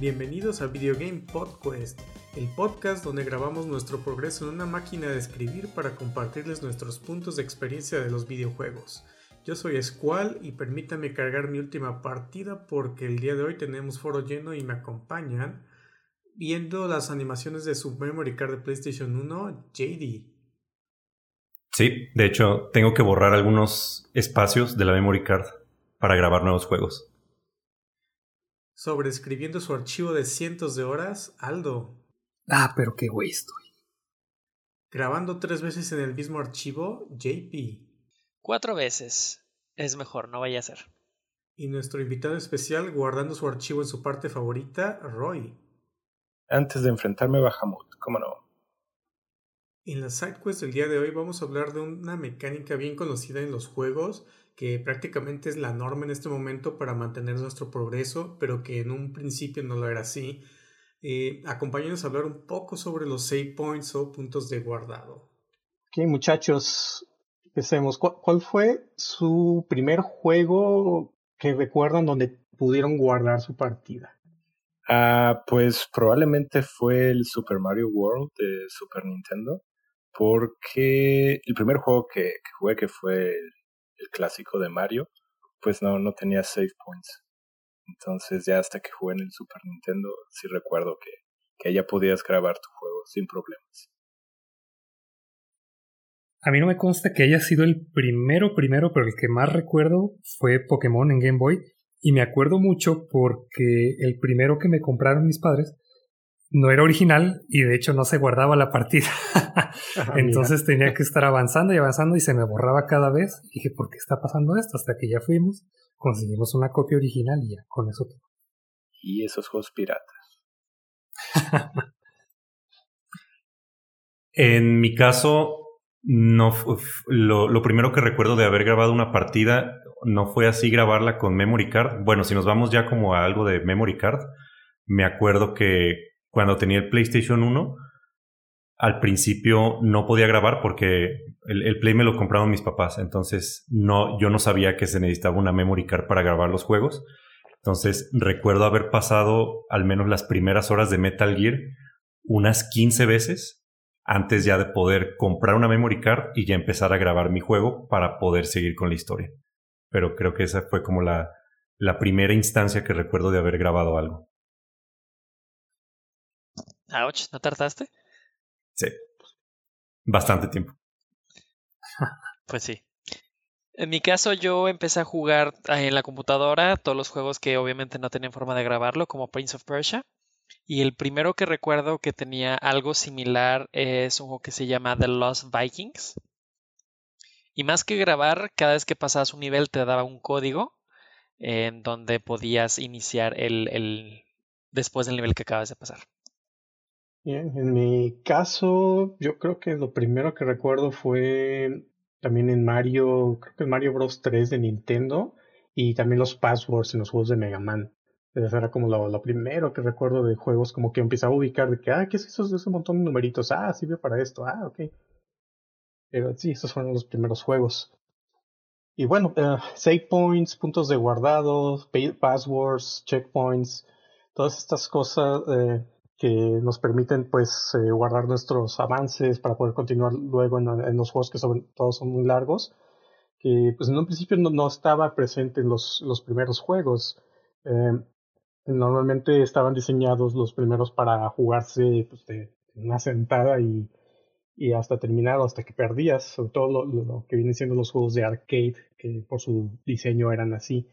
Bienvenidos a Video Game Podcast, el podcast donde grabamos nuestro progreso en una máquina de escribir para compartirles nuestros puntos de experiencia de los videojuegos. Yo soy Squall y permítanme cargar mi última partida porque el día de hoy tenemos foro lleno y me acompañan viendo las animaciones de su memory card de PlayStation 1, JD. Sí, de hecho, tengo que borrar algunos espacios de la memory card para grabar nuevos juegos. Sobreescribiendo su archivo de cientos de horas, Aldo. Ah, pero qué güey estoy. Grabando tres veces en el mismo archivo, JP. Cuatro veces. Es mejor, no vaya a ser. Y nuestro invitado especial guardando su archivo en su parte favorita, Roy. Antes de enfrentarme a Bahamut, ¿cómo no? En la sidequest del día de hoy vamos a hablar de una mecánica bien conocida en los juegos, que prácticamente es la norma en este momento para mantener nuestro progreso, pero que en un principio no lo era así. Eh, acompáñenos a hablar un poco sobre los save points o puntos de guardado. Ok, muchachos, empecemos. ¿Cuál fue su primer juego que recuerdan donde pudieron guardar su partida? Ah, pues probablemente fue el Super Mario World de Super Nintendo porque el primer juego que, jugué, que fue el, clásico de Mario, pues no, no tenía save points. Entonces ya hasta que jugué en el Super Nintendo, sí recuerdo que, que ya podías grabar tu juego sin problemas. A mí no me consta que haya sido el primero primero, pero el que más recuerdo fue Pokémon en Game Boy. Y me acuerdo mucho porque el primero que me compraron mis padres no era original y de hecho no se guardaba la partida. Ah, Entonces tenía que estar avanzando y avanzando y se me borraba cada vez. Y dije, ¿por qué está pasando esto? Hasta que ya fuimos, conseguimos una copia original y ya, con eso. Y esos juegos piratas. en mi caso, no lo, lo primero que recuerdo de haber grabado una partida no fue así grabarla con memory card. Bueno, si nos vamos ya como a algo de memory card, me acuerdo que cuando tenía el PlayStation 1, al principio no podía grabar porque el, Play me lo compraron mis papás. Entonces no, yo no sabía que se necesitaba una memory card para grabar los juegos. Entonces recuerdo haber pasado al menos las primeras horas de Metal Gear unas 15 veces antes ya de poder comprar una memory card y ya empezar a grabar mi juego para poder seguir con la historia. Pero creo que esa fue como la, la primera instancia que recuerdo de haber grabado algo. Ouch, ¿no tardaste? Sí. Bastante tiempo. pues sí. En mi caso, yo empecé a jugar ah, en la computadora todos los juegos que obviamente no tenían forma de grabarlo, como Prince of Persia. Y el primero que recuerdo que tenía algo similar es un juego que se llama The Lost Vikings. Y más que grabar, cada vez que pasabas un nivel te daba un código en donde podías iniciar el, el después del nivel que acabas de pasar. Bien, en mi caso, yo creo que lo primero que recuerdo fue también en Mario, creo que en Mario Bros 3 de Nintendo y también los passwords en los juegos de Mega Man. Eso era como lo, primero que recuerdo de juegos, como que empezaba a ubicar de que, ah, ¿qué es eso de ese montón de numeritos? Ah, sirve para esto, ah, ok. Pero sí, esos fueron los primeros juegos. Y bueno, uh, save points, puntos de guardado, passwords, checkpoints, todas estas cosas eh, que nos permiten pues eh, guardar nuestros avances para poder continuar luego en, los juegos que sobre todo son muy largos que pues en un principio no, estaba presente en los, los primeros juegos. Eh, normalmente estaban diseñados los primeros para jugarse pues, de una sentada y, y hasta terminado hasta que perdías sobre todo lo, lo, que vienen siendo los juegos de arcade que por su diseño eran así.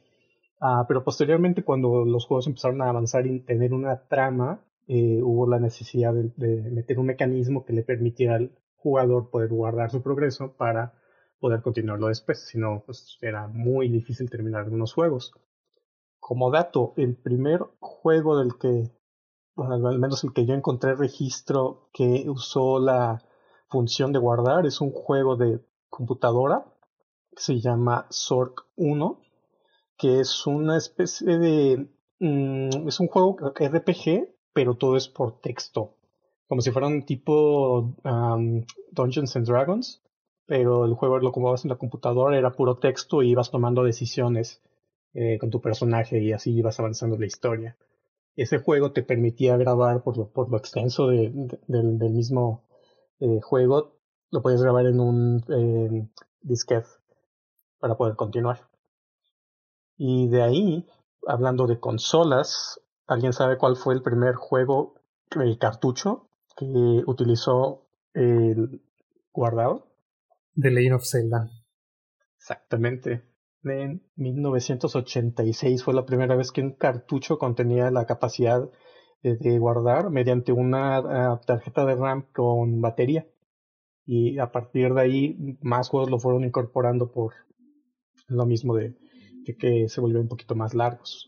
Ah, pero posteriormente cuando los juegos empezaron a avanzar y tener una trama eh, hubo la necesidad de, meter un mecanismo que le permitiera al jugador poder guardar su progreso para poder continuarlo después, si no, pues era muy difícil terminar algunos juegos. Como dato, el primer juego del que, al menos el que yo encontré registro que usó la función de guardar, es un juego de computadora que se llama Zork 1, que es una especie de... Mm, es un juego RPG pero todo es por texto. Como si fuera un tipo Dungeons and Dragons, pero el juego lo como vas en la computadora era puro texto y ibas tomando decisiones eh, con tu personaje y así ibas avanzando la historia. ese juego te permitía grabar por lo, por lo extenso de, del, del, mismo eh, juego, lo podías grabar en un eh, disquete para poder continuar. Y de ahí, hablando de consolas, ¿alguien sabe cuál fue el primer juego, el cartucho, que utilizó el guardado? The Legend of Zelda. Exactamente. En 1986 fue la primera vez que un cartucho contenía la capacidad de, guardar mediante una ah, tarjeta de RAM con batería. Y a partir de ahí más juegos lo fueron incorporando por lo mismo de, que se volvieron un poquito más largos.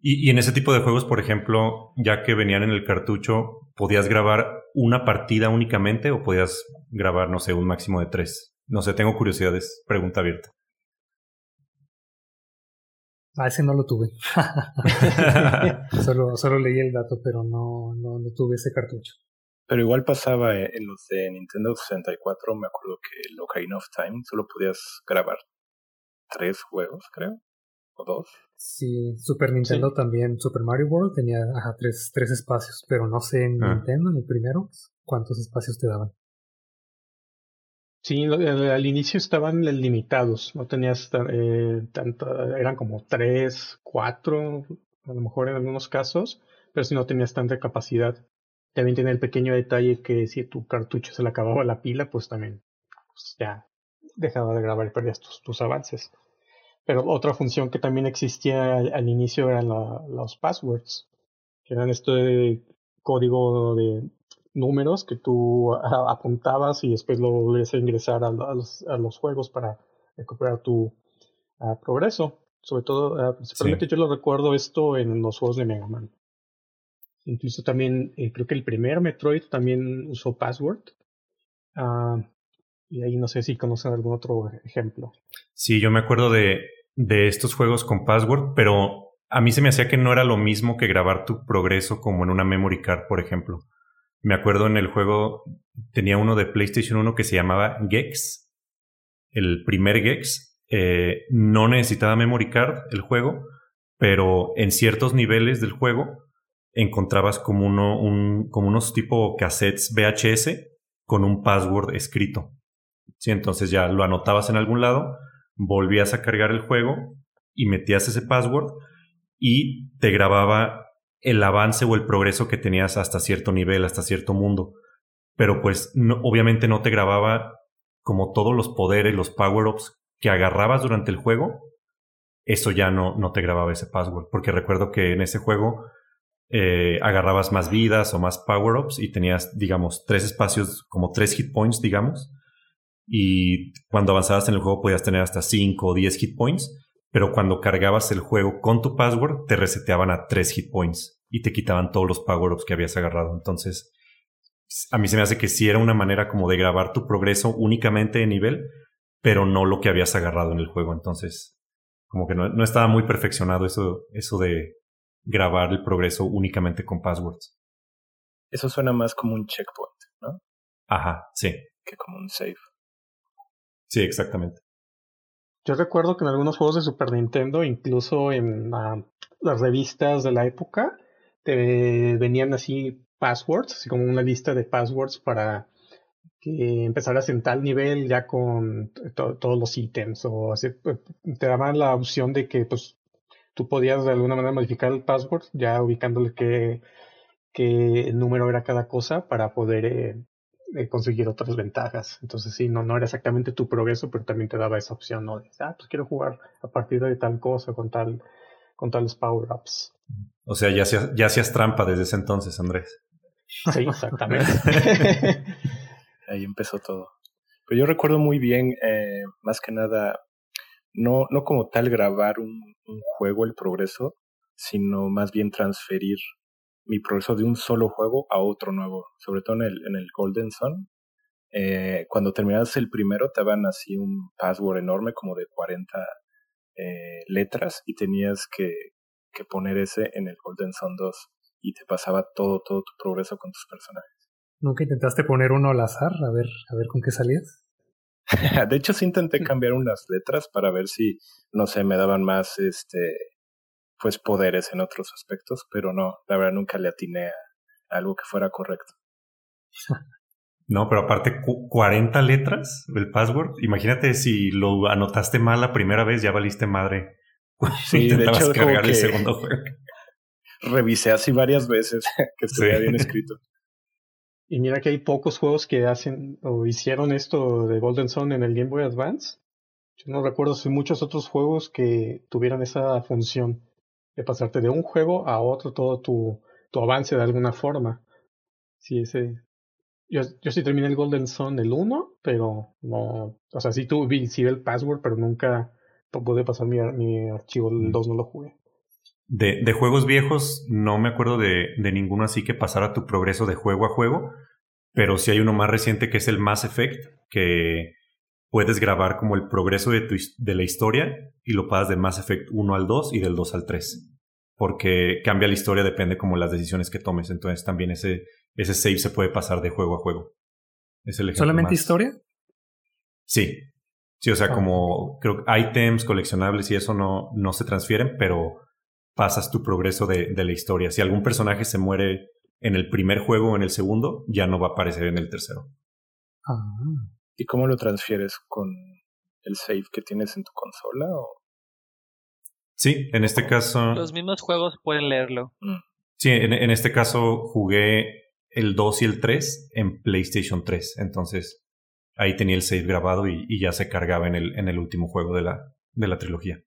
Y, y, en ese tipo de juegos, por ejemplo, ya que venían en el cartucho, ¿podías grabar una partida únicamente o podías grabar, no sé, un máximo de tres? No sé, tengo curiosidades, pregunta abierta. Ah, ese no lo tuve. solo, solo leí el dato, pero no, no, no, tuve ese cartucho. Pero igual pasaba en los de Nintendo 64, me acuerdo que el Ocarina of Time solo podías grabar tres juegos, creo, o dos. Sí, Super Nintendo también, Super Mario World tenía ajá, tres, tres espacios, pero no sé en ah. Nintendo, en el primero, cuántos espacios te daban. Sí, al inicio estaban limitados, no tenías eh, tanto, eran como tres, cuatro, a lo mejor en algunos casos, pero si no tenías tanta capacidad. También tiene el pequeño detalle que si tu cartucho se le acababa la pila, pues también pues ya dejaba de grabar y perdías tus, tus avances. Pero otra función que también existía al, inicio eran los passwords, que eran este código de números que tú apuntabas y después lo volvías a ingresar a, los, a los, juegos para recuperar tu progreso. Sobre todo, principalmente yo lo recuerdo esto en los juegos de Mega Man. Incluso también, eh, creo que el primer Metroid también usó password. Uh, y ahí no sé si conocen algún otro ejemplo. Sí, yo me acuerdo de, de estos juegos con password, pero a mí se me hacía que no era lo mismo que grabar tu progreso como en una memory card, por ejemplo. Me acuerdo en el juego, tenía uno de PlayStation 1 que se llamaba Gex. El primer Gex. Eh, no necesitaba memory card el juego, pero en ciertos niveles del juego encontrabas como, uno, un, como unos tipo cassettes VHS con un password escrito. Sí, entonces ya lo anotabas en algún lado, volvías a cargar el juego y metías ese password y te grababa el avance o el progreso que tenías hasta cierto nivel, hasta cierto mundo. Pero pues obviamente no te grababa como todos los poderes, los power-ups que agarrabas durante el juego. Eso ya no, no te grababa ese password. Porque recuerdo que en ese juego eh, agarrabas más vidas o más power-ups y tenías, digamos, tres espacios, como tres hit points, digamos. Y cuando avanzabas en el juego podías tener hasta cinco o diez hit points pero cuando cargabas el juego con tu password, te reseteaban a tres hit points y te quitaban todos los power-ups que habías agarrado. Entonces, a mí se me hace que sí era una manera como de grabar tu progreso únicamente de nivel, pero no lo que habías agarrado en el juego. Entonces, como que no, estaba muy perfeccionado eso, eso de grabar el progreso únicamente con passwords. Eso suena más como un checkpoint, ¿no? Ajá, sí. Que como un save. Sí, exactamente. Yo recuerdo que en algunos juegos de Super Nintendo, incluso en las revistas de la época, te venían así passwords, así como una lista de passwords para que empezaras en tal nivel ya con todos los ítems o así, pues, te daban la opción de que pues tú podías de alguna manera modificar el password ya ubicándole qué, qué número era cada cosa para poder eh, conseguir otras ventajas. Entonces sí, no, no era exactamente tu progreso, pero también te daba esa opción, ¿no? De, ah, pues quiero jugar a partir de tal cosa, con tal, con tales power-ups. O sea, ya hacías, ya hacías trampa desde ese entonces, Andrés. Sí, exactamente. Ahí empezó todo. Pero yo recuerdo muy bien, eh, más que nada, no, no como tal grabar un, un juego, el progreso, sino más bien transferir mi progreso de un solo juego a otro nuevo, sobre todo en el, en el Golden Sun. Eh, cuando terminabas el primero te daban así un password enorme como de 40 eh, letras y tenías que, que poner ese en el Golden Sun 2 y te pasaba todo, todo tu progreso con tus personajes. ¿Nunca intentaste poner uno al azar a ver, a ver con qué salías? de hecho sí intenté cambiar unas letras para ver si, no sé, me daban más este pues poderes en otros aspectos, pero no, la verdad nunca le atiné a algo que fuera correcto. No, pero aparte 40 letras el password. Imagínate si lo anotaste mal la primera vez, ya valiste madre. Sí, de hecho, cargar el segundo juego. Revisé así varias veces que estuviera bien escrito. Y mira que hay pocos juegos que hacen o hicieron esto de Golden Sun en el Game Boy Advance. Yo no recuerdo si muchos otros juegos que tuvieran esa función de pasarte de un juego a otro todo tu, tu avance de alguna forma. Sí, ese. Yo, yo sí terminé el Golden Sun el 1, pero no. O sea, sí tuve sí el password, pero nunca pude pasar mi, mi archivo. El 2 no lo jugué. De, de juegos viejos, no me acuerdo de, de ninguno así que pasara tu progreso de juego a juego, pero sí hay uno más reciente que es el Mass Effect, que puedes grabar como el progreso de, tu, de la historia y lo pasas de Mass Effect 1 al 2 y del 2 al 3. Porque cambia la historia, depende como las decisiones que tomes. Entonces también ese, ese save se puede pasar de juego a juego. Es el ¿Solamente historia? Sí. Sí, o sea, ah. como creo que items, coleccionables y eso no, no se transfieren, pero pasas tu progreso de, de la historia. Si algún personaje se muere en el primer juego o en el segundo, ya no va a aparecer en el tercero. Ah. ¿Y cómo lo transfieres con el save que tienes en tu consola? O? Sí, en este caso. Los mismos juegos pueden leerlo. Mm. Sí, en, en, este caso jugué el 2 y el 3 en PlayStation 3. Entonces ahí tenía el save grabado y, y ya se cargaba en el, en el último juego de la, de la trilogía.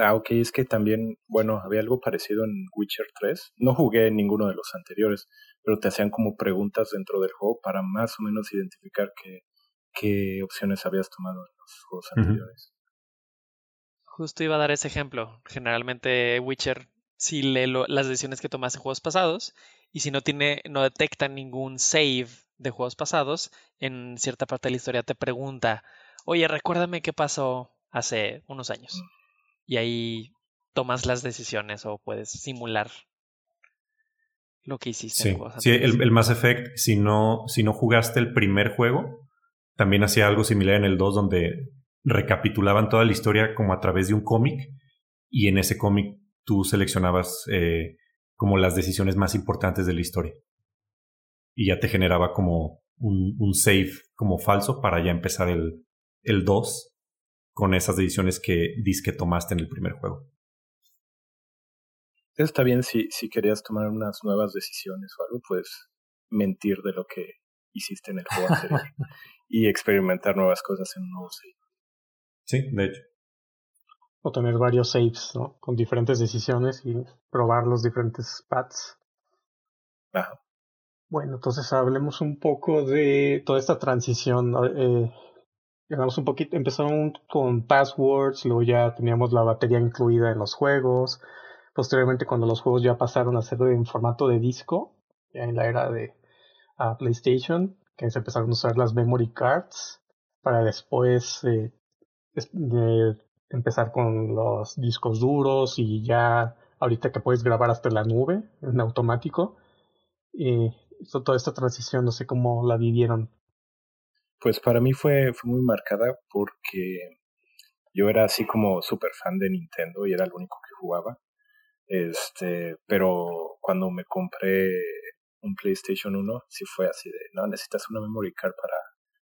Ah, ok, es que también, bueno, había algo parecido en Witcher 3. No jugué en ninguno de los anteriores, pero te hacían como preguntas dentro del juego para más o menos identificar qué, qué opciones habías tomado en los juegos anteriores. Justo iba a dar ese ejemplo. Generalmente Witcher sí lee las decisiones que tomas en juegos pasados y si no tiene, no detecta ningún save de juegos pasados, en cierta parte de la historia te pregunta, oye, recuérdame qué pasó hace unos años. Mm y ahí tomas las decisiones o puedes simular lo que hiciste. Sí, sí el, el, Mass Effect, si no, si no jugaste el primer juego, también hacía algo similar en el 2 donde recapitulaban toda la historia como a través de un cómic y en ese cómic tú seleccionabas eh, como las decisiones más importantes de la historia. Y ya te generaba como un, un save como falso para ya empezar el, el 2 con esas decisiones que dis que tomaste en el primer juego. Está bien si, si querías tomar unas nuevas decisiones o algo, pues mentir de lo que hiciste en el juego anterior y experimentar nuevas cosas en un nuevo save. Sí, de hecho. O tener varios saves, ¿no? Con diferentes decisiones y probar los diferentes paths. Ajá. Bueno, entonces hablemos un poco de toda esta transición. Eh, un poquito, empezaron con passwords, luego ya teníamos la batería incluida en los juegos. Posteriormente, cuando los juegos ya pasaron a ser en formato de disco, ya en la era de PlayStation, que se empezaron a usar las memory cards para después eh, empezar con los discos duros y ya ahorita que puedes grabar hasta la nube en automático. Y toda esta transición, no sé cómo la vivieron pues para mí fue, fue muy marcada porque yo era así como súper fan de Nintendo y era el único que jugaba. Este, pero cuando me compré un PlayStation 1, sí fue así de, no, necesitas una memory card para,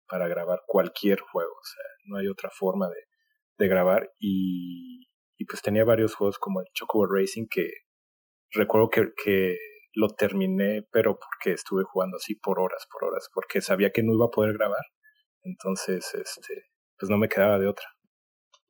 para grabar cualquier juego, o sea, no hay otra forma de, de grabar y, y pues tenía varios juegos como el Chocobo Racing que recuerdo que, que lo terminé, pero porque estuve jugando así por horas, por horas, porque sabía que no iba a poder grabar entonces, este, pues no me quedaba de otra.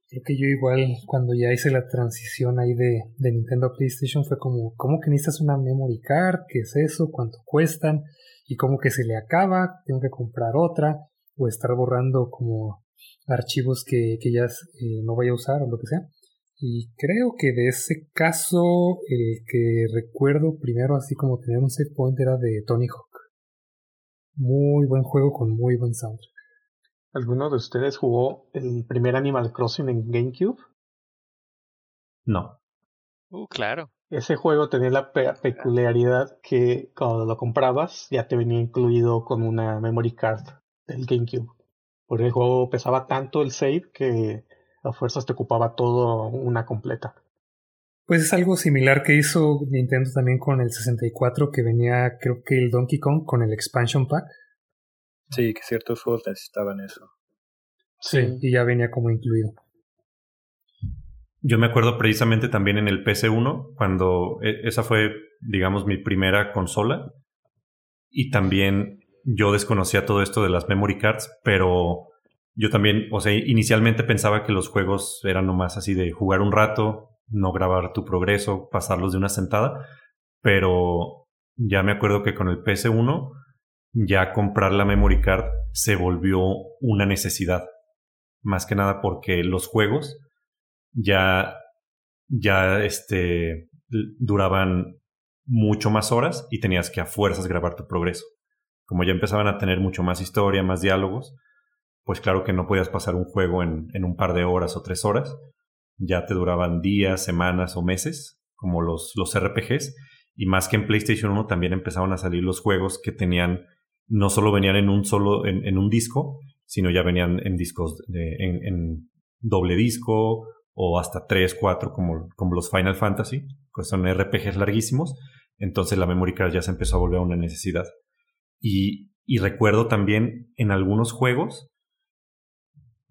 Creo que yo igual cuando ya hice la transición ahí de, de Nintendo a PlayStation fue como, ¿cómo que necesitas una memory card? ¿Qué es eso? ¿Cuánto cuestan? Y como que se le acaba, tengo que comprar otra o estar borrando como archivos que, que ya eh, no voy a usar o lo que sea. Y creo que de ese caso el que recuerdo primero así como tener un save point era de Tony Hawk. Muy buen juego con muy buen soundtrack. ¿Alguno de ustedes jugó el primer Animal Crossing en GameCube? No. Uh, claro. Ese juego tenía la peculiaridad que cuando lo comprabas ya te venía incluido con una memory card del GameCube. Porque el juego pesaba tanto el save que a fuerzas te ocupaba todo una completa. Pues es algo similar que hizo Nintendo también con el 64, que venía creo que el Donkey Kong con el expansion pack. Sí, que ciertos juegos necesitaban eso. Sí, y ya venía como incluido. Yo me acuerdo precisamente también en el PC1, cuando e, esa fue, digamos, mi primera consola. Y también yo desconocía todo esto de las memory cards, pero yo también, o sea, inicialmente pensaba que los juegos eran nomás así de jugar un rato, no grabar tu progreso, pasarlos de una sentada, pero ya me acuerdo que con el PS1 ya comprar la memory card se volvió una necesidad, más que nada porque los juegos ya ya este duraban mucho más horas y tenías que a fuerzas grabar tu progreso. Como ya empezaban a tener mucho más historia, más diálogos, pues claro que no podías pasar un juego en, en un par de horas o tres horas. Ya te duraban días, semanas o meses, como los, los RPGs. Y más que en PlayStation 1 también empezaron a salir los juegos que tenían, no solo venían en un solo, en, un disco, sino ya venían en discos, de, en, en, doble disco o hasta tres, cuatro, como, como los Final Fantasy, que son RPGs larguísimos. Entonces la memory card ya se empezó a volver una necesidad. Y, y recuerdo también en algunos juegos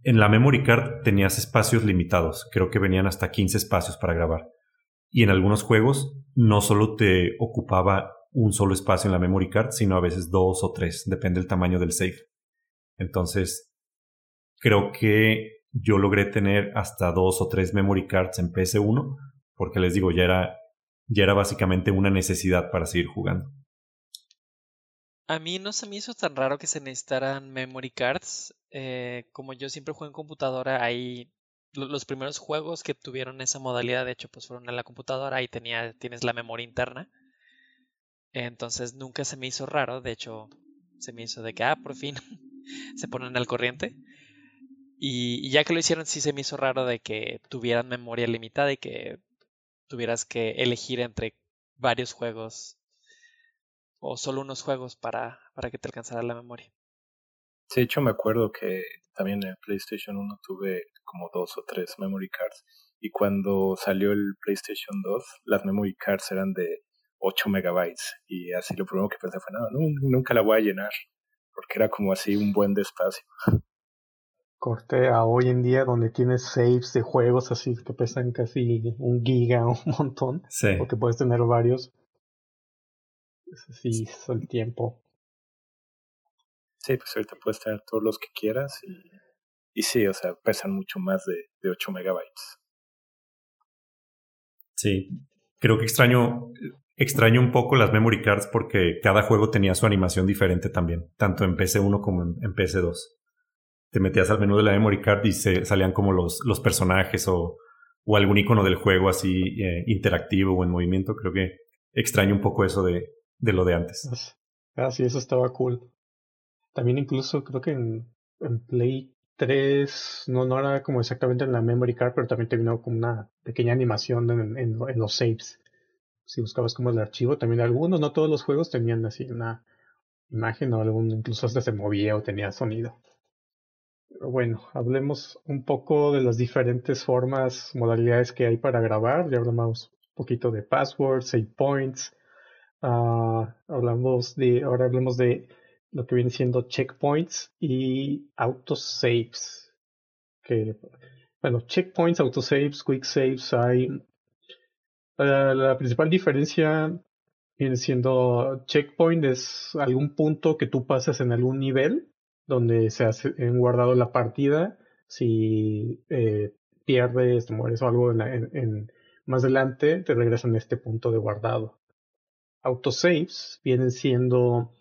en la memory card tenías espacios limitados, creo que venían hasta 15 espacios para grabar. Y en algunos juegos no solo te ocupaba un solo espacio en la memory card, sino a veces dos o tres, depende del tamaño del save. Entonces, creo que yo logré tener hasta dos o tres memory cards en PS1, porque les digo, ya era, ya era básicamente una necesidad para seguir jugando. A mí no se me hizo tan raro que se necesitaran memory cards. Eh, como yo siempre juego en computadora, ahí los primeros juegos que tuvieron esa modalidad, de hecho, pues fueron en la computadora, ahí tenía, tienes la memoria interna. Entonces nunca se me hizo raro, de hecho, se me hizo de que, ah, por fin se ponen al corriente. Y, ya que lo hicieron, sí se me hizo raro de que tuvieran memoria limitada y que tuvieras que elegir entre varios juegos o solo unos juegos para, para que te alcanzara la memoria. Sí, de hecho me acuerdo que también en PlayStation 1 tuve como dos o tres memory cards y cuando salió el PlayStation 2 las memory cards eran de 8 megabytes y así lo primero que pensé fue no, nunca la voy a llenar porque era como así un buen despacio. Corte a hoy en día donde tienes saves de juegos así que pesan casi un giga, un montón, sí. porque puedes tener varios sí, es el tiempo. Sí, pues ahorita puedes tener todos los que quieras y, y sí, o sea, pesan mucho más de, de 8 megabytes. Sí, creo que extraño, extraño un poco las memory cards porque cada juego tenía su animación diferente también, tanto en PC1 como en, en PC2. Te metías al menú de la memory card y se salían como los, los personajes o, o algún icono del juego así eh, interactivo o en movimiento. Creo que extraño un poco eso de, de lo de antes. Ah, sí, eso estaba cool. También incluso creo que en, Play 3 no, no era como exactamente en la memory card, pero también te vino como una pequeña animación en, en los saves. Si buscabas como el archivo, también algunos, no todos los juegos tenían así una imagen o algún, incluso hasta se movía o tenía sonido. Bueno, hablemos un poco de las diferentes formas, modalidades que hay para grabar. Ya hablamos un poquito de passwords, save points, Uh, hablamos de, ahora hablemos de lo que viene siendo checkpoints y autosaves. Bueno, checkpoints, autosaves, quick saves, hay. Uh, la principal diferencia viene siendo checkpoint es algún punto que tú pasas en algún nivel donde se ha guardado la partida. Si eh, pierdes, te mueres o algo en, en, en, más adelante, te regresan a este punto de guardado autosaves vienen siendo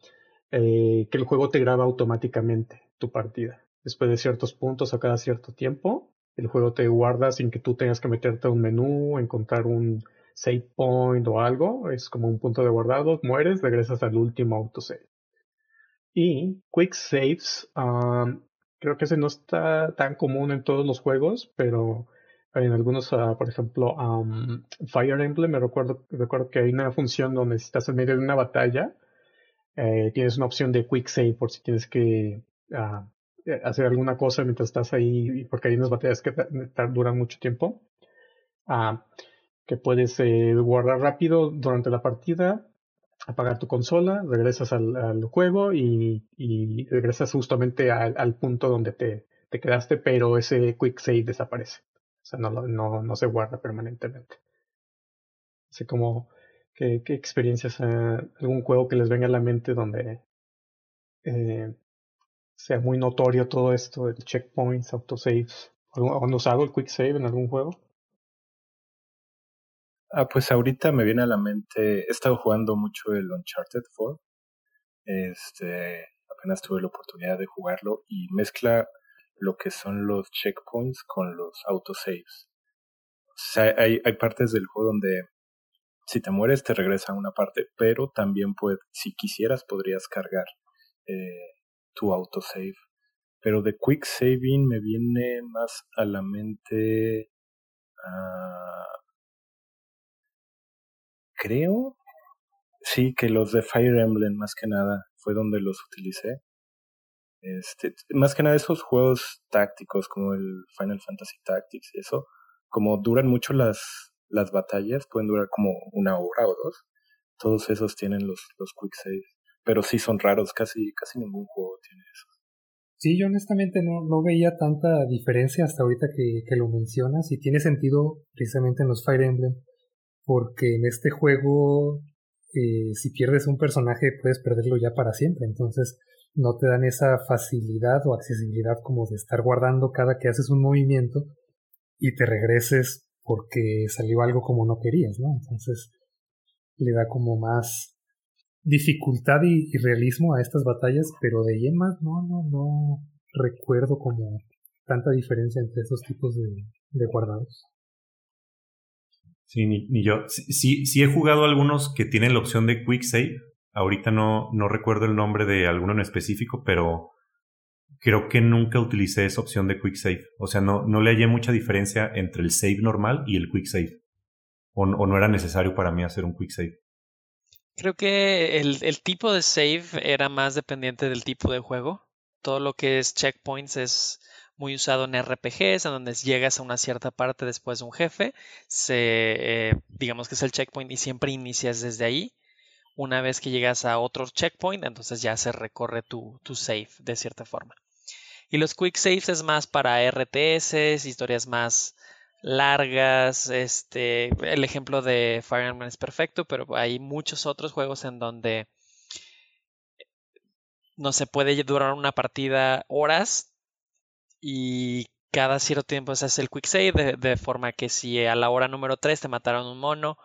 eh, que el juego te graba automáticamente tu partida. Después de ciertos puntos a cada cierto tiempo, el juego te guarda sin que tú tengas que meterte a un menú, encontrar un save point o algo. Es como un punto de guardado, mueres, regresas al último autosave. Y quick saves, um, creo que ese no está tan común en todos los juegos, pero en algunos, uh, por ejemplo, um, Fire Emblem, me recuerdo, recuerdo que hay una función donde si estás en medio de una batalla, eh, tienes una opción de quick save por si tienes que uh, hacer alguna cosa mientras estás ahí, porque hay unas batallas que duran mucho tiempo. Uh, que puedes eh, guardar rápido durante la partida, apagar tu consola, regresas al, juego y, regresas justamente al, punto donde te, te, quedaste, pero ese quick save desaparece. O sea, no, no, no se guarda permanentemente. Así como, ¿qué, experiencias, eh, algún juego que les venga a la mente donde eh, sea muy notorio todo esto, el checkpoints, autosaves? ¿Han usado el quick save en algún juego? Ah, pues ahorita me viene a la mente, he estado jugando mucho el Uncharted 4. Este, apenas tuve la oportunidad de jugarlo y mezcla lo que son los checkpoints con los autosaves. O sea, hay, hay partes del juego donde si te mueres te regresa a una parte, pero también puede, si quisieras podrías cargar eh, tu autosave. Pero de quick saving me viene más a la mente. Uh, creo. Sí, que los de Fire Emblem más que nada fue donde los utilicé. Este, más que nada esos juegos tácticos como el Final Fantasy Tactics y eso, como duran mucho las, las batallas, pueden durar como una hora o dos. Todos esos tienen los, los quick saves. Pero sí son raros, casi, casi ningún juego tiene eso. Sí, yo honestamente no, no veía tanta diferencia hasta ahorita que, que lo mencionas y tiene sentido precisamente en los Fire Emblem porque en este juego eh, si pierdes un personaje puedes perderlo ya para siempre, entonces no te dan esa facilidad o accesibilidad como de estar guardando cada que haces un movimiento y te regreses porque salió algo como no querías, ¿no? Entonces le da como más dificultad y, realismo a estas batallas, pero de ahí no, no, no recuerdo como tanta diferencia entre esos tipos de, de guardados. Sí, ni, yo. Sí, sí, he jugado algunos que tienen la opción de Quick Save. Ahorita no, no recuerdo el nombre de alguno en específico, pero creo que nunca utilicé esa opción de Quick Save. O sea, no, no le hallé mucha diferencia entre el save normal y el Quick Save. O, no era necesario para mí hacer un Quick Save. Creo que el tipo de save era más dependiente del tipo de juego. Todo lo que es checkpoints es muy usado en RPGs, en donde llegas a una cierta parte después de un jefe, se, eh, digamos que es el checkpoint y siempre inicias desde ahí. Una vez que llegas a otro checkpoint, entonces ya se recorre tu, tu save de cierta forma. Y los quick saves es más para RTS, historias más largas. Este, el ejemplo de Fire Emblem es perfecto, pero hay muchos otros juegos en donde no se puede durar una partida horas y cada cierto tiempo se hace el quick save de, forma que si a la hora número 3 te mataron un mono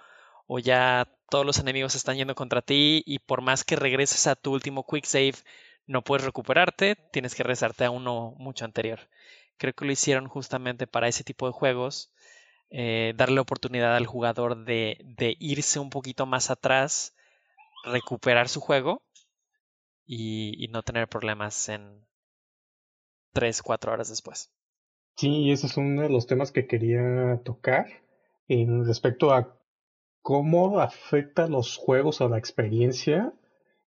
o ya todos los enemigos están yendo contra ti y por más que regreses a tu último quick save no puedes recuperarte, tienes que regresarte a uno mucho anterior. Creo que lo hicieron justamente para ese tipo de juegos, eh, darle oportunidad al jugador de, de irse un poquito más atrás, recuperar su juego y no tener problemas en, tres, cuatro horas después. Sí, ese es uno de los temas que quería tocar en respecto a cómo afecta los juegos a la experiencia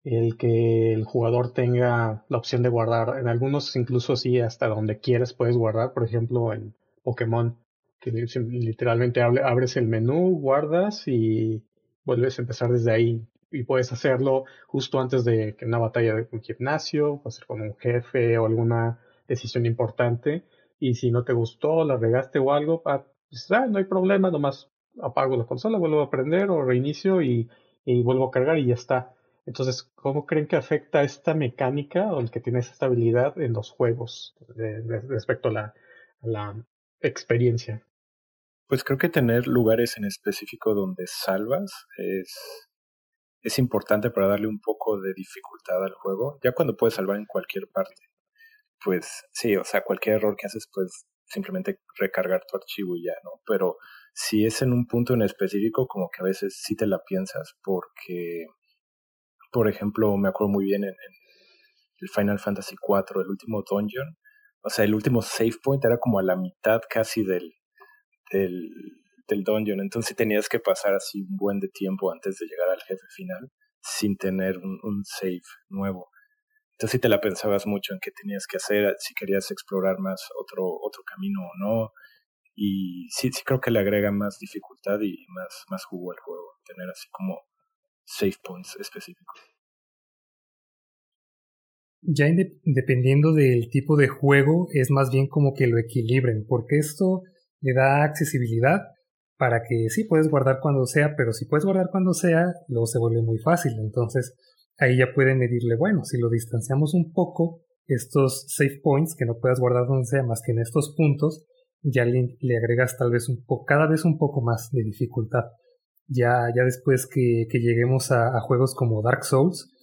el que el jugador tenga la opción de guardar. En algunos incluso sí, hasta donde quieras puedes guardar. Por ejemplo, en Pokémon, que literalmente abres el menú, guardas y vuelves a empezar desde ahí. Y puedes hacerlo justo antes de una batalla de un gimnasio, puede ser con un jefe o alguna decisión importante y si no te gustó, la regaste o algo, ah, pues, ah, no hay problema, nomás apago la consola, vuelvo a prender o reinicio y, y, vuelvo a cargar y ya está. Entonces, ¿cómo creen que afecta esta mecánica o el que tiene esa estabilidad en los juegos respecto a la, la experiencia? Pues creo que tener lugares en específico donde salvas es, es importante para darle un poco de dificultad al juego, ya cuando puedes salvar en cualquier parte pues sí, o sea, cualquier error que haces, pues simplemente recargar tu archivo y ya, ¿no? Pero si es en un punto en específico, como que a veces sí te la piensas, porque, por ejemplo, me acuerdo muy bien en, el Final Fantasy IV, el último dungeon, o sea, el último save point era como a la mitad casi del, del, del dungeon, entonces tenías que pasar así un buen de tiempo antes de llegar al jefe final sin tener un, un save nuevo. Entonces si te la pensabas mucho en qué tenías que hacer, si querías explorar más otro, otro camino o no. Y sí, sí creo que le agrega más dificultad y más, más jugo al juego, tener así como save points específicos. Ya dependiendo del tipo de juego, es más bien como que lo equilibren, porque esto le da accesibilidad para que sí puedes guardar cuando sea, pero si puedes guardar cuando sea, luego se vuelve muy fácil. Entonces ahí ya pueden medirle, bueno, si lo distanciamos un poco, estos save points que no puedas guardar donde sea más que en estos puntos, ya le, agregas tal vez un poco, cada vez un poco más de dificultad. Ya, ya después que, lleguemos a, a, juegos como Dark Souls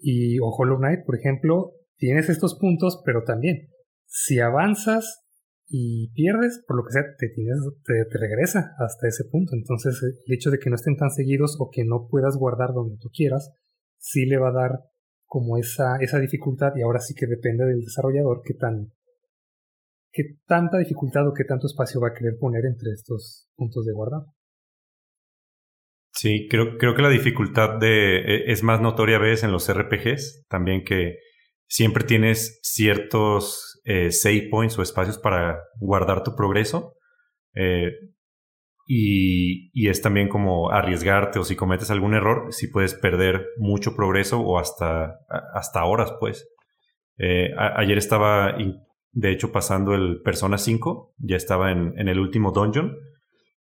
y o Hollow Knight, por ejemplo, tienes estos puntos, pero también si avanzas y pierdes, por lo que sea, te, tienes, te, te, regresa hasta ese punto. Entonces, el hecho de que no estén tan seguidos o que no puedas guardar donde tú quieras, sí le va a dar como esa, esa dificultad y ahora sí que depende del desarrollador qué tan qué tanta dificultad o qué tanto espacio va a querer poner entre estos puntos de guardado. Sí, creo, creo que la dificultad de, e, es más notoria a veces en los RPGs, también que siempre tienes ciertos eh, save points o espacios para guardar tu progreso. Eh, y, y, es también como arriesgarte o si cometes algún error, si puedes perder mucho progreso o hasta, hasta horas, pues. Eh, ayer estaba, de hecho, pasando el Persona 5, ya estaba en, en, el último dungeon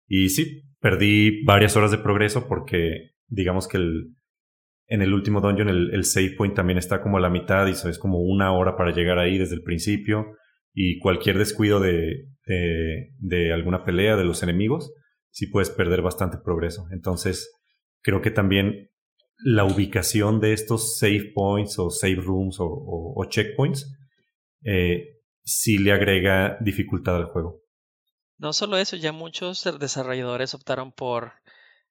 y sí, perdí varias horas de progreso porque digamos que el, en el último dungeon el, el save point también está como a la mitad y es como una hora para llegar ahí desde el principio y cualquier descuido de, de, alguna pelea de los enemigos sí puedes perder bastante progreso. Entonces, creo que también la ubicación de estos save points o save rooms o, checkpoints eh, sí le agrega dificultad al juego. No solo eso, ya muchos desarrolladores optaron por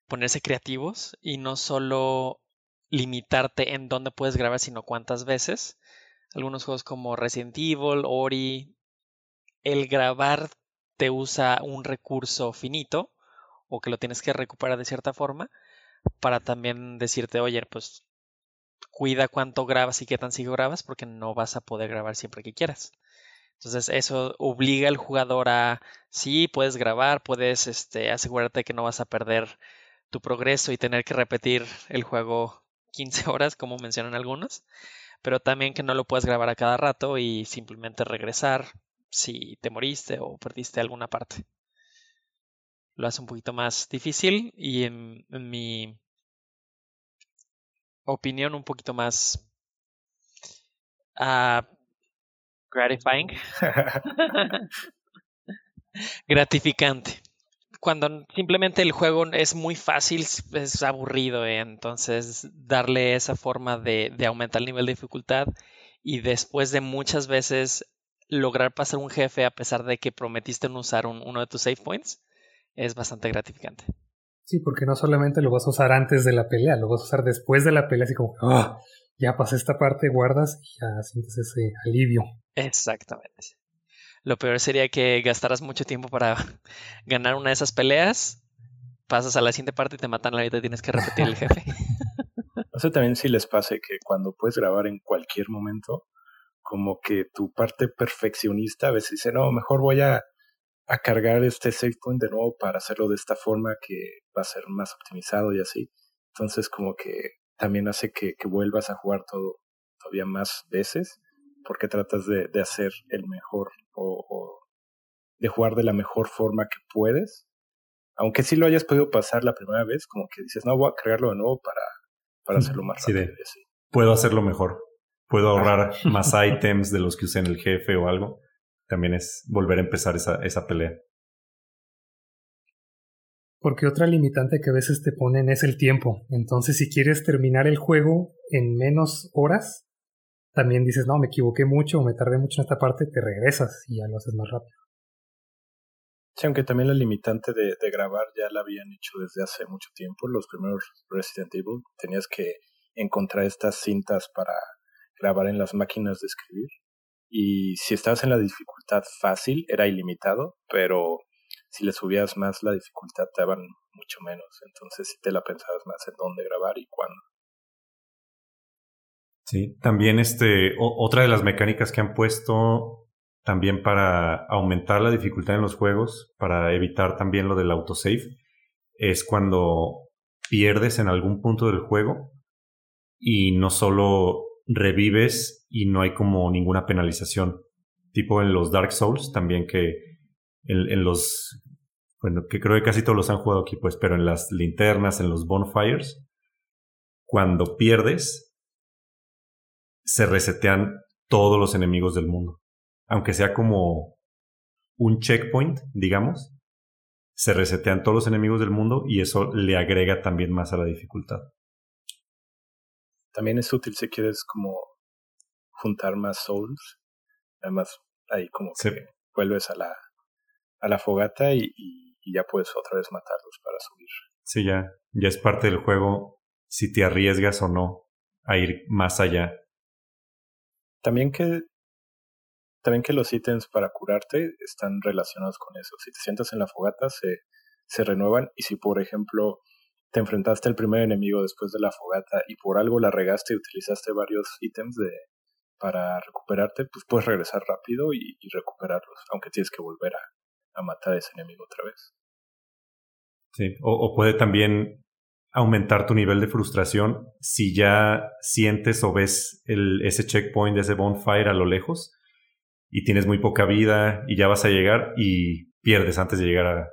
ponerse creativos y no solo limitarte en dónde puedes grabar, sino cuántas veces. Algunos juegos como Resident Evil, Ori, el grabar te usa un recurso finito o que lo tienes que recuperar de cierta forma para también decirte, oye, pues cuida cuánto grabas y qué tan sigo grabas porque no vas a poder grabar siempre que quieras. Entonces eso obliga al jugador a, sí, puedes grabar, puedes este, asegurarte que no vas a perder tu progreso y tener que repetir el juego 15 horas, como mencionan algunos, pero también que no lo puedes grabar a cada rato y simplemente regresar si te moriste o perdiste alguna parte lo hace un poquito más difícil y en, mi opinión un poquito más uh, gratifying. gratificante. Cuando simplemente el juego es muy fácil, es aburrido, ¿eh? entonces darle esa forma de, de aumentar el nivel de dificultad y después de muchas veces lograr pasar un jefe a pesar de que prometiste no usar uno de tus save points, es bastante gratificante. Sí, porque no solamente lo vas a usar antes de la pelea, lo vas a usar después de la pelea, así como, oh, ya pasé esta parte, guardas y ya sientes ese alivio. Exactamente. Lo peor sería que gastaras mucho tiempo para ganar una de esas peleas, pasas a la siguiente parte y te matan la vida y tienes que repetir el jefe. No sé también si les pase que cuando puedes grabar en cualquier momento, como que tu parte perfeccionista a veces dice, no, mejor voy a a cargar este save point de nuevo para hacerlo de esta forma que va a ser más optimizado y así. Entonces como que también hace que, que vuelvas a jugar todo todavía más veces porque tratas de, de hacer el mejor o, o, de jugar de la mejor forma que puedes. Aunque sí lo hayas podido pasar la primera vez, como que dices, no, voy a cargarlo de nuevo para, para hacerlo más rápido. Puedo hacerlo mejor. Puedo ahorrar más ítems de los que usé en el jefe o algo también es volver a empezar esa, esa pelea. Porque otra limitante que a veces te ponen es el tiempo. Entonces, si quieres terminar el juego en menos horas, también dices, no, me equivoqué mucho o me tardé mucho en esta parte, te regresas y ya lo haces más rápido. Sí, aunque también la limitante de, de grabar ya la habían hecho desde hace mucho tiempo. Los primeros Resident Evil tenías que encontrar estas cintas para grabar en las máquinas de escribir y si estabas en la dificultad fácil era ilimitado, pero si le subías más la dificultad te daban mucho menos, entonces si te la pensabas más en dónde grabar y cuándo. Sí, también este, otra de las mecánicas que han puesto también para aumentar la dificultad en los juegos, para evitar también lo del autosave, es cuando pierdes en algún punto del juego y no solo revives y no hay como ninguna penalización. Tipo en los Dark Souls también que en, los, bueno, que creo que casi todos los han jugado aquí, pues, pero en las linternas, en los bonfires, cuando pierdes, se resetean todos los enemigos del mundo. Aunque sea como un checkpoint, digamos, se resetean todos los enemigos del mundo y eso le agrega también más a la dificultad. También es útil si quieres como juntar más souls. Además, ahí como que vuelves a la, a la fogata y, y, ya puedes otra vez matarlos para subir. Sí, ya, ya es parte del juego si te arriesgas o no a ir más allá. También que también que los ítems para curarte están relacionados con eso. Si te sientas en la fogata, se, se renuevan. Y si, por ejemplo, te enfrentaste al primer enemigo después de la fogata y por algo la regaste y utilizaste varios ítems de, para recuperarte, pues puedes regresar rápido y, recuperarlos, aunque tienes que volver a, a, matar a ese enemigo otra vez. Sí, o, o puede también aumentar tu nivel de frustración si ya sientes o ves el, ese checkpoint, ese bonfire a lo lejos y tienes muy poca vida y ya vas a llegar y pierdes antes de llegar a,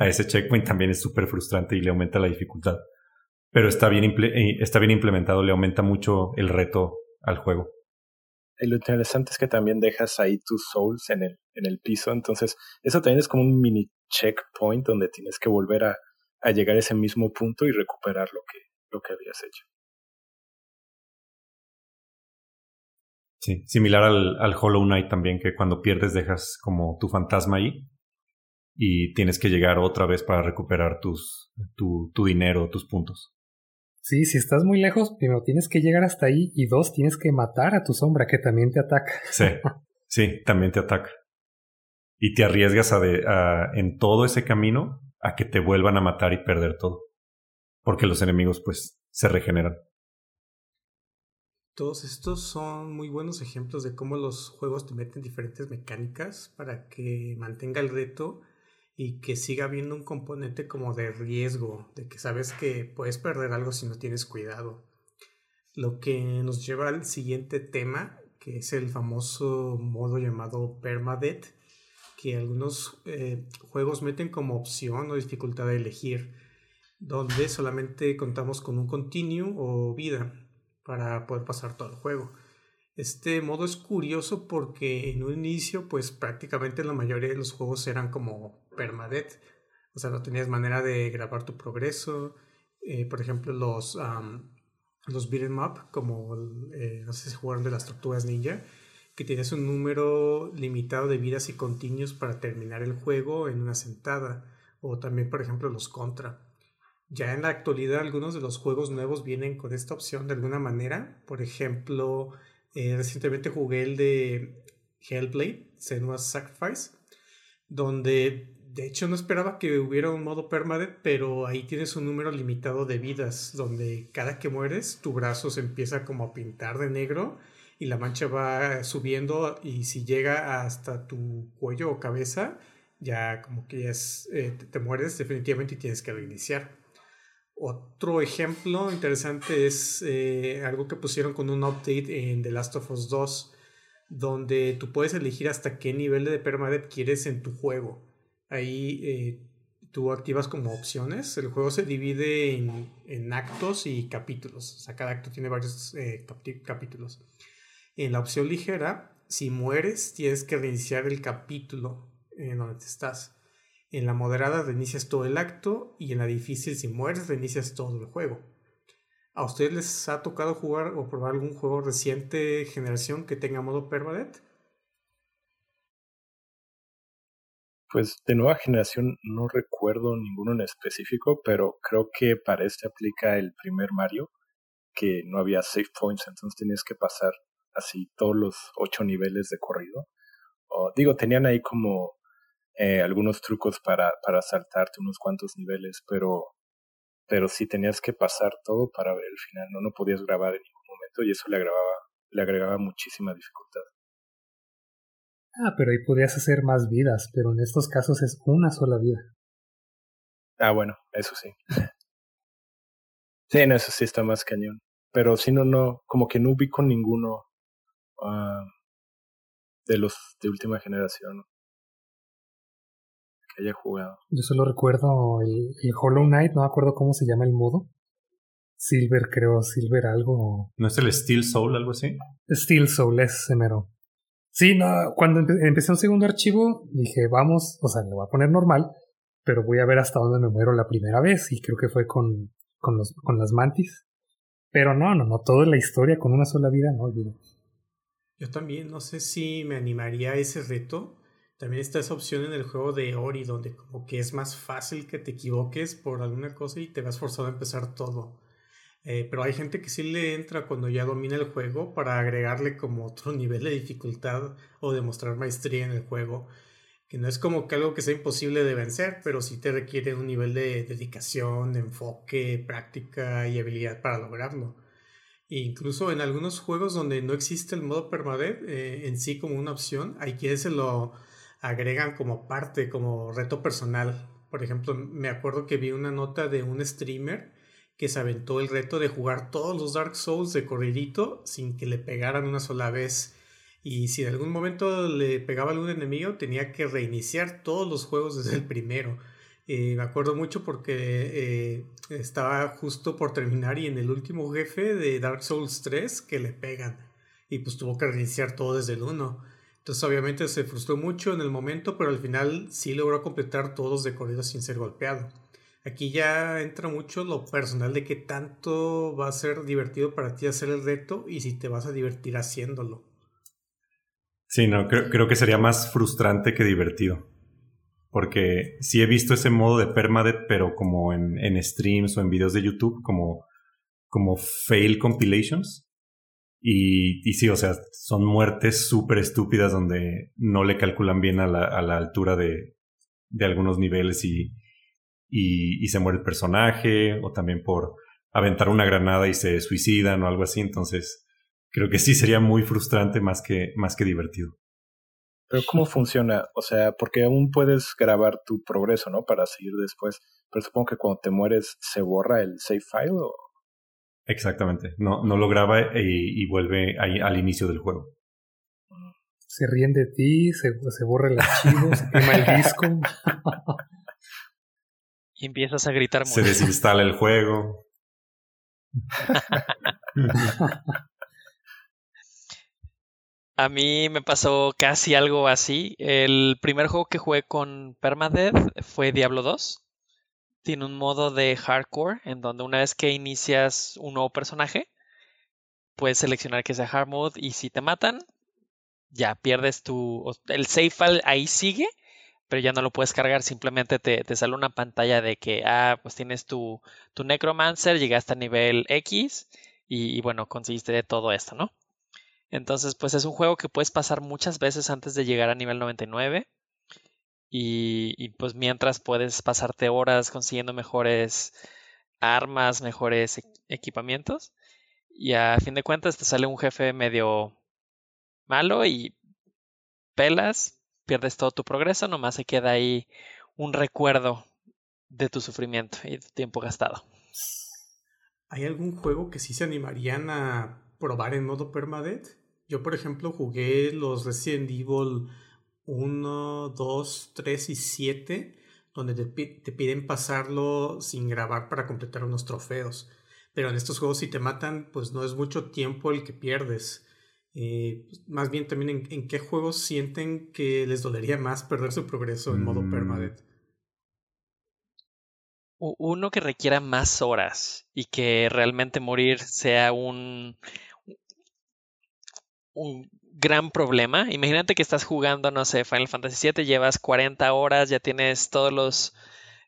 a ese checkpoint también es súper frustrante y le aumenta la dificultad. Pero está bien, eh, está bien implementado, le aumenta mucho el reto al juego. Y lo interesante es que también dejas ahí tus souls en el, en el piso, entonces eso también es como un mini checkpoint donde tienes que volver a, a llegar a ese mismo punto y recuperar lo que, lo que habías hecho. Sí, similar al, al Hollow Knight también, que cuando pierdes dejas como tu fantasma ahí y tienes que llegar otra vez para recuperar tus, tu, tu dinero, tus puntos. Sí, si estás muy lejos, primero tienes que llegar hasta ahí y dos, tienes que matar a tu sombra que también te ataca. Sí, sí, también te ataca. Y te arriesgas a, de, a en todo ese camino a que te vuelvan a matar y perder todo. Porque los enemigos pues se regeneran. Todos estos son muy buenos ejemplos de cómo los juegos te meten diferentes mecánicas para que mantenga el reto y que siga habiendo un componente como de riesgo, de que sabes que puedes perder algo si no tienes cuidado. Lo que nos lleva al siguiente tema, que es el famoso modo llamado permadeath, que algunos eh, juegos meten como opción o dificultad de elegir, donde solamente contamos con un continue o vida para poder pasar todo el juego. Este modo es curioso porque en un inicio, pues prácticamente la mayoría de los juegos eran como permadeath. O sea, no tenías manera de grabar tu progreso. Eh, por ejemplo, los, los beat'em up, como eh, no sé si jugaron de las tortugas ninja, tienes un número limitado de vidas y continuos para terminar el juego en una sentada. O también, por ejemplo, los contra ya en la actualidad algunos de los juegos nuevos vienen con esta opción de alguna manera. Por ejemplo, eh, recientemente jugué el de Hellblade, Senua's Sacrifice, donde de hecho no esperaba que hubiera un modo permadeath, pero ahí tienes un número limitado de vidas, donde cada que mueres tu brazo se empieza como a pintar de negro y la mancha va subiendo y si llega hasta tu cuello o cabeza, ya como que ya es, eh, te mueres definitivamente y tienes que reiniciar. Otro ejemplo interesante es eh, algo que pusieron con un update en The Last of Us 2, donde tú puedes elegir hasta qué nivel de permadeath quieres en tu juego. Ahí eh, tú activas como opciones. El juego se divide en, actos y capítulos. O sea, cada acto tiene varios capítulos. En la opción ligera, si mueres, tienes que reiniciar el capítulo en donde te estás. En la moderada reinicias todo el acto y en la difícil si mueres reinicias todo el juego. ¿A ustedes les ha tocado jugar o probar algún juego reciente generación que tenga modo permadeath? Pues de nueva generación no recuerdo ninguno en específico, pero creo que para este aplica el primer Mario, que no había save points, entonces tenías que pasar así todos los ocho niveles de corrido. O, digo, tenían ahí como eh, algunos trucos para, para saltarte unos cuantos niveles, pero, pero sí tenías que pasar todo para ver el final, no, no podías grabar en ningún momento y eso le agregaba, le agregaba muchísima dificultad. Ah, pero ahí podías hacer más vidas, pero en estos casos es una sola vida. Ah, bueno, eso sí. Sí, en eso sí está más cañón. Pero si no, no, como que no ubico ninguno uh, de los de última generación que haya jugado. Yo solo recuerdo el, el Hollow Knight, no me acuerdo cómo se llama el modo. Silver, creo, Silver algo. ¿No es el Steel Soul, algo así? Steel Soul, es mero. Sí, no, cuando empecé un segundo archivo, dije, vamos, o sea, lo voy a poner normal, pero voy a ver hasta dónde me muero la primera vez, y creo que fue con, con, los, con las mantis. Pero no, no, no, toda la historia con una sola vida, no olvido. Yo también, no sé si me animaría a ese reto. También está esa opción en el juego de Ori, donde como que es más fácil que te equivoques por alguna cosa y te vas forzado a empezar todo. Eh, pero hay gente que sí le entra cuando ya domina el juego para agregarle como otro nivel de dificultad o demostrar maestría en el juego. Que no es como que algo que sea imposible de vencer, pero sí te requiere un nivel de dedicación, de enfoque, práctica y habilidad para lograrlo. E incluso en algunos juegos donde no existe el modo permadeath eh, en sí como una opción, hay quienes se lo agregan como parte, como reto personal. Por ejemplo, me acuerdo que vi una nota de un streamer que se aventó el reto de jugar todos los Dark Souls de corridito sin que le pegaran una sola vez. Y si en algún momento le pegaba algún enemigo, tenía que reiniciar todos los juegos desde el primero. Eh, me acuerdo mucho porque eh, estaba justo por terminar y en el último jefe de Dark Souls 3 que le pegan. Y pues tuvo que reiniciar todo desde el 1. Entonces obviamente se frustró mucho en el momento, pero al final sí logró completar todos de corrido sin ser golpeado. Aquí ya entra mucho lo personal de que tanto va a ser divertido para ti hacer el reto y si te vas a divertir haciéndolo. Sí, no, creo, creo que sería más frustrante que divertido. Porque sí he visto ese modo de permadeath, pero como en, en streams o en videos de YouTube, como, como fail compilations. Y, y sí, o sea, son muertes súper estúpidas donde no le calculan bien a la, a la altura de, de algunos niveles y, y, se muere el personaje, o también por aventar una granada y se suicidan o algo así. Entonces, creo que sí sería muy frustrante más que, más que divertido. Pero ¿cómo funciona? O sea, porque aún puedes grabar tu progreso, ¿no? Para seguir después. Pero supongo que cuando te mueres se borra el save file o... Exactamente. No, no lo graba y, vuelve al inicio del juego. Se ríen de ti, se, se borra el archivo, se quema el disco. Y empiezas a gritar mucho. Se desinstala el juego. a mí me pasó casi algo así. El primer juego que jugué con Permadeath fue Diablo 2. Tiene un modo de hardcore en donde una vez que inicias un nuevo personaje, puedes seleccionar que sea hard mode y si te matan, ya pierdes tu... El save file ahí sigue, pero ya no lo puedes cargar, simplemente te, te sale una pantalla de que, ah, pues tienes tu, tu Necromancer, llegaste a nivel X y, bueno, conseguiste todo esto, ¿no? Entonces, pues es un juego que puedes pasar muchas veces antes de llegar a nivel 99. Y, y, pues mientras puedes pasarte horas consiguiendo mejores armas, mejores equipamientos. Y a fin de cuentas te sale un jefe medio malo y pelas, pierdes todo tu progreso, nomás se queda ahí un recuerdo de tu sufrimiento y de tiempo gastado. ¿Hay algún juego que sí se animarían a probar en modo permadeath? Yo, por ejemplo, jugué los Resident Evil 1, 2, 3 y 7, donde te, te piden pasarlo sin grabar para completar unos trofeos. Pero en estos juegos, si te matan, pues no es mucho tiempo el que pierdes. Eh, pues, más bien también en, qué juegos sienten que les dolería más perder su progreso en modo mm. permadeath. Uno que requiera más horas y que realmente morir sea un, un gran problema. Imagínate que estás jugando, no sé, Final Fantasy VII, llevas 40 horas, ya tienes todos los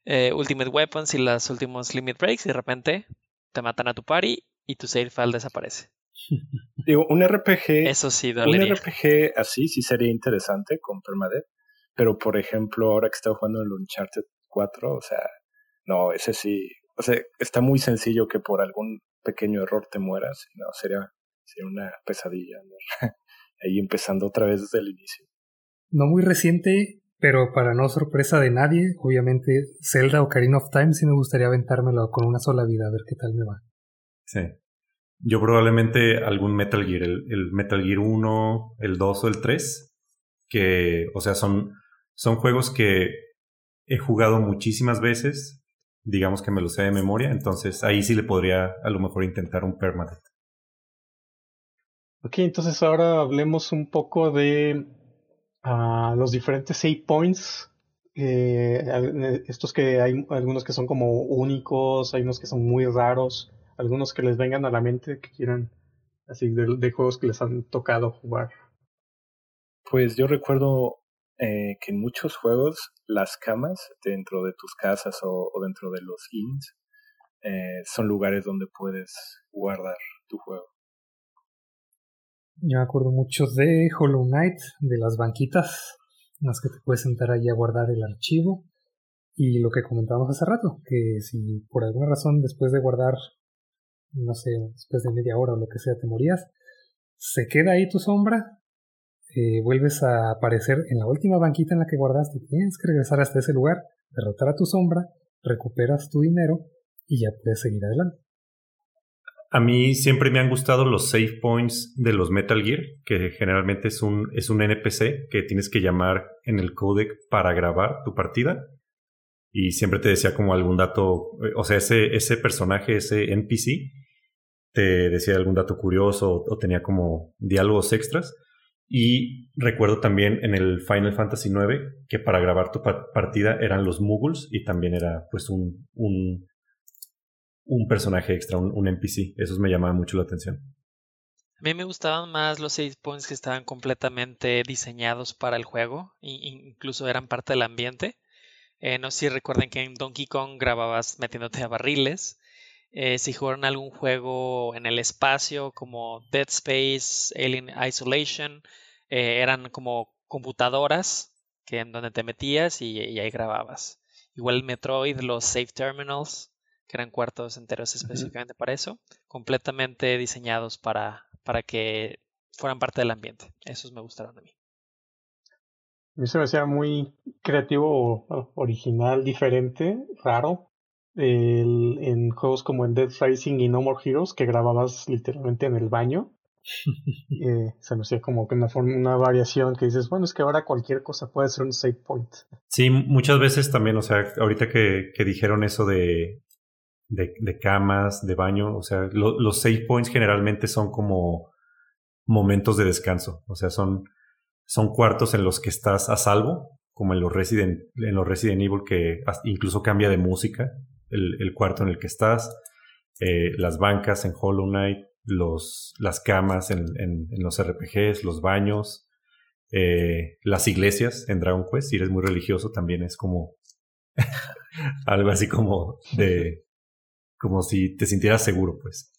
eh, Ultimate Weapons y los últimos Limit Breaks y de repente te matan a tu party y tu save file desaparece. Digo, un RPG. Eso sí, Un RPG así sí sería interesante con Permadeath. Pero por ejemplo, ahora que estoy jugando el Uncharted 4, o sea, no, ese sí. O sea, está muy sencillo que por algún pequeño error te mueras. No, sería, sería una pesadilla. Ahí empezando otra vez desde el inicio. no muy reciente, pero para no sorpresa de nadie, obviamente Zelda Ocarina of Time sí me gustaría aventármelo con una sola vida, a ver qué tal me va. Sí. Yo probablemente algún Metal Gear, el, el Metal Gear 1, el 2 o el 3, que, o sea, son, son juegos que he jugado muchísimas veces, digamos que me lo sé de memoria, entonces ahí sí le podría a lo mejor intentar un permanent. Ok, entonces ahora hablemos un poco de uh, los diferentes save points. Eh, estos que hay algunos que son como únicos, hay unos que son muy raros, algunos que les vengan a la mente que quieran, así de, juegos que les han tocado jugar. Pues yo recuerdo eh, que en muchos juegos las camas dentro de tus casas o, dentro de los inns eh, son lugares donde puedes guardar tu juego. Yo me acuerdo mucho de Hollow Knight, de las banquitas en las que te puedes sentar ahí a guardar el archivo. Y lo que comentábamos hace rato, que si por alguna razón después de guardar, no sé, después de media hora o lo que sea, te morías, se queda ahí tu sombra, eh, vuelves a aparecer en la última banquita en la que guardaste, tienes que regresar hasta ese lugar, derrotar a tu sombra, recuperas tu dinero y ya puedes seguir adelante. A mí siempre me han gustado los save points de los Metal Gear, que generalmente es un, es un NPC que tienes que llamar en el codec para grabar tu partida. Y siempre te decía como algún dato, o sea, ese, ese personaje, ese NPC, te decía algún dato curioso o, o tenía como diálogos extras. Y recuerdo también en el Final Fantasy IX que para grabar tu partida eran los Muggles y también era pues un, un, un personaje extra, un, un, NPC. Eso me llamaba mucho la atención. A mí me gustaban más los save points que estaban completamente diseñados para el juego, incluso eran parte del ambiente. Eh, no sé si recuerden que en Donkey Kong grababas metiéndote a barriles. Eh, si jugaron algún juego en el espacio como Dead Space, Alien Isolation, eh, eran como computadoras que en donde te metías y, y, ahí grababas. Igual Metroid, los Save Terminals, que eran cuartos enteros específicamente uh -huh. para eso, completamente diseñados para, para que fueran parte del ambiente. Esos me gustaron a mí. A mí se me hacía muy creativo, original, diferente, raro el, en juegos como en Dead Rising y No More Heroes que grababas literalmente en el baño. eh, se me hacía como que una, forma, una variación que dices, bueno, es que ahora cualquier cosa puede ser un save point. Sí, muchas veces también, o sea, ahorita que, que dijeron eso de, de, camas, de baño, o sea, lo, los save points generalmente son como momentos de descanso, o sea, son, son cuartos en los que estás a salvo, como en los Resident, en los Resident Evil que incluso cambia de música, el, el cuarto en el que estás, eh, las bancas en Hollow Knight, los, las camas en, en, en los RPGs, los baños, eh, las iglesias en Dragon Quest, si eres muy religioso también es como algo así como de como si te sintieras seguro pues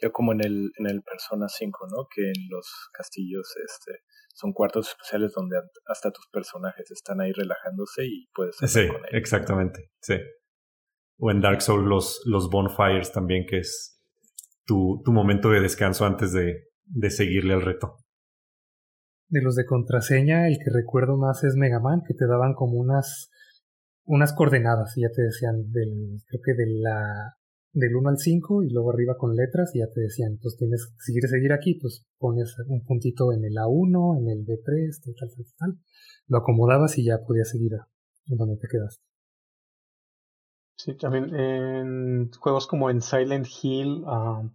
ya como en el en el Persona 5 no que en los castillos este son cuartos especiales donde hasta tus personajes están ahí relajándose y puedes sí con ellos. exactamente sí o en Dark Souls los, los bonfires también, que es tu, tu momento de descanso antes de, de, seguirle al reto. De los de contraseña, el que recuerdo más es Mega Man, que te daban como unas, unas coordenadas y ya te decían del, creo que de la, del 1 al 5 y luego arriba con letras y ya te decían, pues tienes, si quieres seguir aquí, pues pones un puntito en el A1, en el B3, tal, tal, tal. Lo acomodabas y ya podías seguir a donde te quedaste. Sí, también en juegos como en Silent Hill, uh,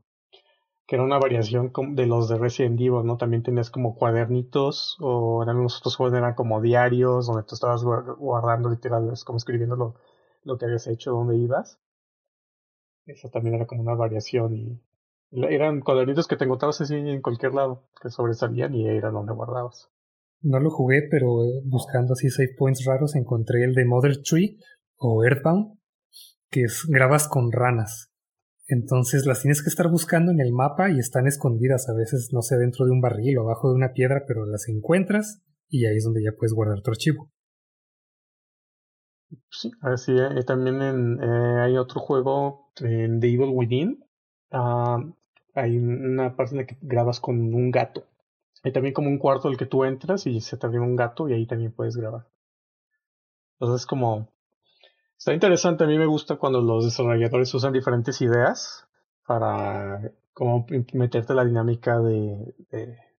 que era una variación de los de Resident Evil, ¿no? También tenías como cuadernitos, o eran los otros juegos eran como diarios, donde tú estabas guardando literal, como escribiendo lo, lo que habías hecho, dónde ibas. Eso también era como una variación y eran cuadernitos que te encontrabas así en cualquier lado, que sobresalían y era donde guardabas. No lo jugué, pero buscando así save points raros encontré el de Mother Tree o Earthbound, que es, grabas con ranas. Entonces las tienes que estar buscando en el mapa y están escondidas a veces, no sé, dentro de un barril o abajo de una piedra, pero las encuentras y ahí es donde ya puedes guardar tu archivo. Sí, así eh, también en, eh, hay otro juego en The Evil Within. Uh, hay una parte en la que grabas con un gato. Hay también como un cuarto al que tú entras y se te abre un gato y ahí también puedes grabar. Entonces es como... Está interesante, a mí me gusta cuando los desarrolladores usan diferentes ideas para como meterte la dinámica de,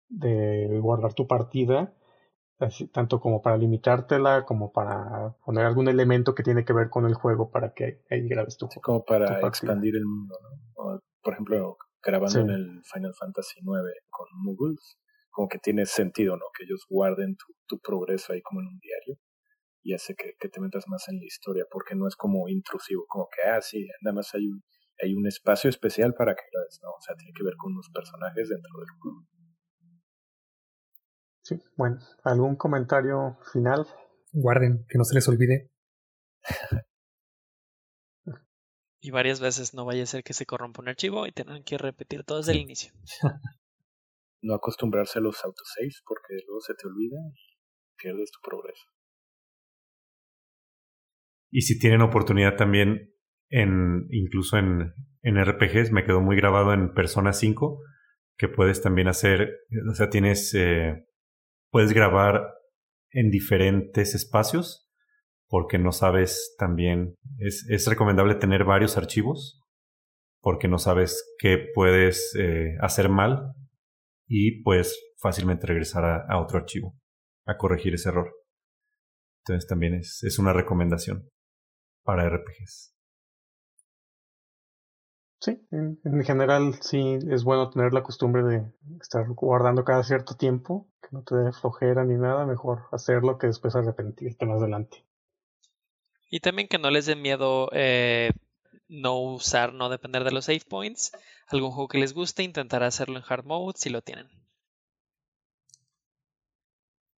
de, guardar tu partida, tanto como para limitártela, como para poner algún elemento que tiene que ver con el juego para que ahí grabes tu juego. como para expandir el mundo, ¿no? por ejemplo, grabando en el Final Fantasy IX con Muggles, como que tiene sentido, ¿no? Que ellos guarden tu, tu progreso ahí como en un diario y hace que, que, te metas más en la historia, porque no es como intrusivo, como que, ah, sí, nada más hay un, hay un espacio especial para que ¿no? O sea, tiene que ver con los personajes dentro del juego. Sí, bueno, ¿algún comentario final? Guarden, que no se les olvide. y varias veces no vaya a ser que se corrompa un archivo y tengan que repetir todo desde el inicio. no acostumbrarse a los autosaves porque luego se te olvida y pierdes tu progreso. Y si tienen oportunidad también, en, incluso en, en RPGs, me quedó muy grabado en Persona 5, que puedes también hacer, o sea, tienes, eh, puedes grabar en diferentes espacios, porque no sabes también, es, es recomendable tener varios archivos, porque no sabes qué puedes eh, hacer mal y puedes fácilmente regresar a, a, otro archivo a corregir ese error. Entonces también es, es una recomendación para RPGs. Sí, en, general sí es bueno tener la costumbre de estar guardando cada cierto tiempo, que no te dé flojera ni nada, mejor hacerlo que después arrepentirte más adelante. Y también que no les dé miedo eh, no usar, no depender de los save points. Algún juego que les guste, intentar hacerlo en hard mode si lo tienen.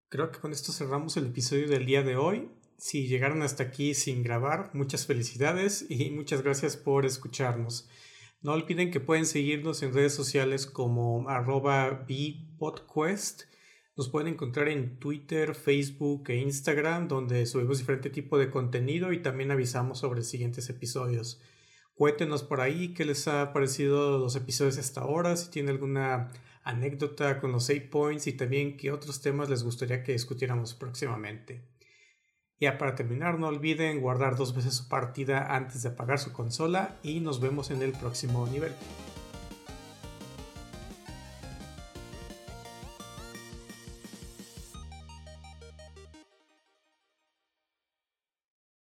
Creo que con esto cerramos el episodio del día de hoy. Si llegaron hasta aquí sin grabar, muchas felicidades y muchas gracias por escucharnos. No olviden que pueden seguirnos en redes sociales como arroba bpodquest. Nos pueden encontrar en Twitter, Facebook e Instagram, donde subimos diferente tipo de contenido y también avisamos sobre siguientes episodios. Cuéntenos por ahí qué les ha parecido los episodios hasta ahora, si tienen alguna anécdota con los save points y también qué otros temas les gustaría que discutiéramos próximamente. Ya para terminar, no olviden guardar dos veces su partida antes de apagar su consola y nos vemos en el próximo nivel.